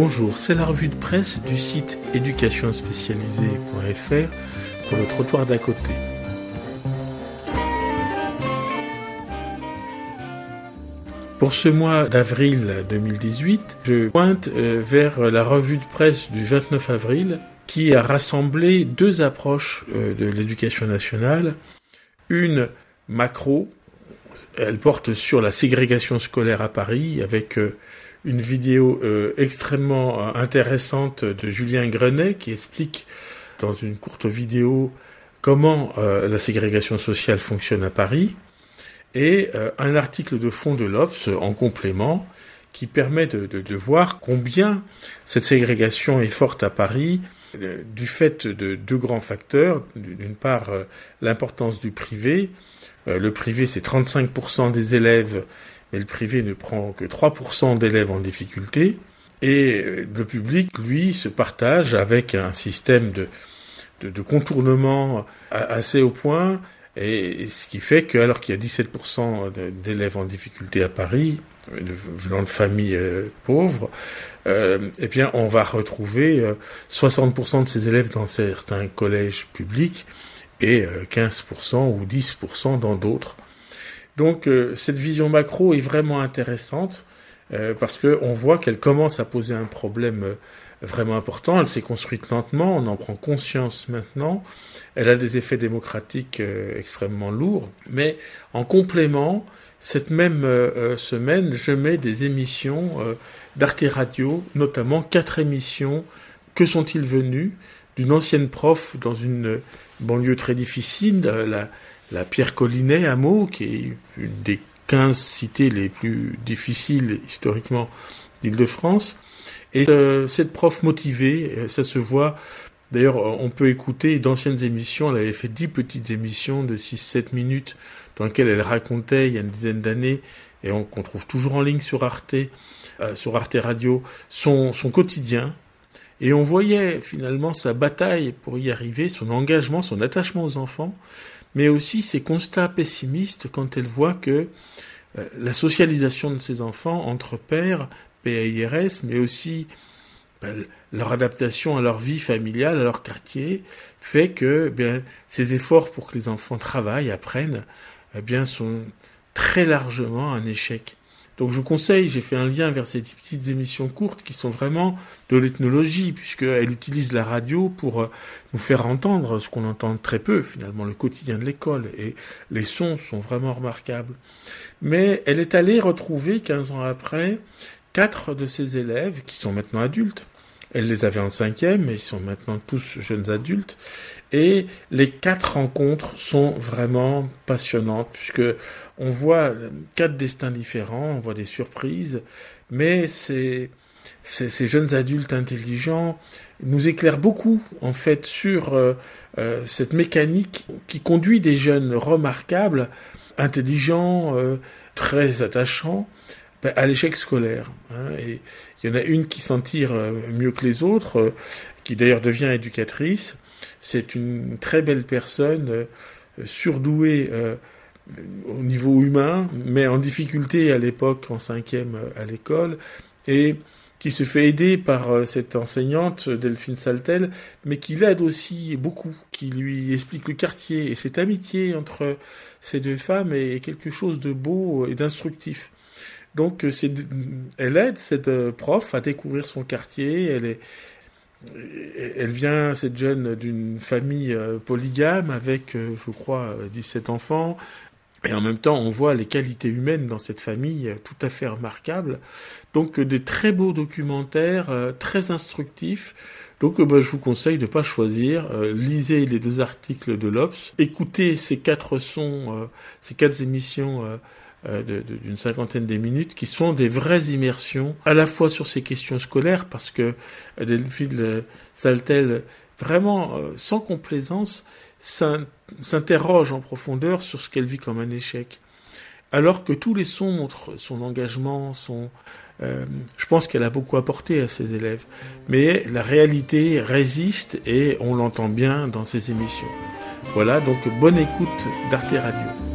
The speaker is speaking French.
Bonjour, c'est la revue de presse du site éducationspécialisée.fr pour le trottoir d'à côté. Pour ce mois d'avril 2018, je pointe euh, vers la revue de presse du 29 avril qui a rassemblé deux approches euh, de l'éducation nationale. Une macro, elle porte sur la ségrégation scolaire à Paris avec euh, une vidéo euh, extrêmement euh, intéressante de Julien Grenet qui explique dans une courte vidéo comment euh, la ségrégation sociale fonctionne à Paris et un article de fond de l'Obs en complément qui permet de, voir combien cette ségrégation est forte à Paris du fait de deux grands facteurs. D'une part, l'importance du privé. Le privé, c'est 35% des élèves mais le privé ne prend que 3% d'élèves en difficulté, et le public, lui, se partage avec un système de, de, contournement assez au point, et, ce qui fait que, alors qu'il y a 17% d'élèves en difficulté à Paris, venant de familles euh, pauvres, euh, eh bien, on va retrouver 60% euh, de ces élèves dans certains collèges publics et 15% ou 10% dans d'autres. Donc euh, cette vision macro est vraiment intéressante euh, parce qu'on voit qu'elle commence à poser un problème euh, vraiment important. Elle s'est construite lentement, on en prend conscience maintenant. Elle a des effets démocratiques extrêmement lourds. Mais en complément, cette même semaine, je mets des émissions d'Arte Radio, notamment quatre émissions. Que sont-ils venus D'une ancienne prof dans une banlieue très difficile, la, la Pierre Collinet à Meaux, qui est une des 15 cités les plus difficiles historiquement d'Île-de-France. Et euh, cette prof motivée, euh, ça se voit. D'ailleurs, on peut écouter d'anciennes émissions. Elle avait fait dix petites émissions de 6-7 minutes dans lesquelles elle racontait, il y a une dizaine d'années, et qu'on trouve toujours en ligne sur Arte, euh, sur Arte Radio, son, son quotidien. Et on voyait finalement sa bataille pour y arriver, son engagement, son attachement aux enfants mais aussi ses constats pessimistes quand elle voit que euh, la socialisation de ses enfants entre pères, PAIRS, mais aussi ben, leur adaptation à leur vie familiale, à leur quartier, fait que bien, ces efforts pour que les enfants travaillent, apprennent, eh sont très largement un échec. Donc je vous conseille, j'ai fait un lien vers ces petites émissions courtes qui sont vraiment de l'ethnologie, puisqu'elles utilisent la radio pour euh, nous faire entendre ce qu'on entend très peu, finalement, le quotidien de l'école. Et les sons sont vraiment remarquables. Mais elle est allée retrouver, 15 ans après, quatre de ses élèves, qui sont maintenant adultes. Elle les avait en cinquième, mais ils sont maintenant tous jeunes adultes. Et les quatre rencontres sont vraiment passionnantes, puisque on voit quatre destins différents, on voit des surprises, mais ces, jeunes adultes intelligents nous éclairent beaucoup, en fait, sur euh, euh, cette mécanique qui conduit des jeunes remarquables, intelligents, euh, très attachants, ben, à l'échec scolaire. Hein. et il y en a une qui s'en tire mieux que les autres, qui d'ailleurs devient éducatrice. C'est une très belle personne, surdouée au niveau humain, mais en difficulté à l'époque en cinquième à l'école, et qui se fait aider par euh, cette enseignante Delphine Saltel, mais qui l'aide aussi beaucoup, qui lui explique le quartier. Et cette amitié entre ces deux femmes est quelque chose de beau et d'instructif. Donc c'est, elle aide cette euh, prof à découvrir son quartier. Elle est, elle vient, cette jeune, d'une famille euh, polygame avec, je crois, 17 enfants. Et en même temps, on voit les qualités humaines dans cette famille euh, tout à fait remarquables. Donc, euh, des très beaux documentaires, euh, très instructifs. Donc, bah, je vous conseille de pas choisir. lisez les deux articles de l'Obs. Écoutez ces quatre sons, ces quatre émissions d'une cinquantaine de minutes qui sont des vraies immersions, à la fois sur ces questions scolaires, parce que Delphine Saltel, vraiment, sans complaisance, s'interroge en profondeur sur ce qu'elle vit comme un échec. Alors que tous les sons montrent son engagement, son, euh, je pense qu'elle a beaucoup apporté à ses élèves. Mais la réalité résiste et on l'entend bien dans ses émissions. Voilà, donc bonne écoute d'Arte Radio.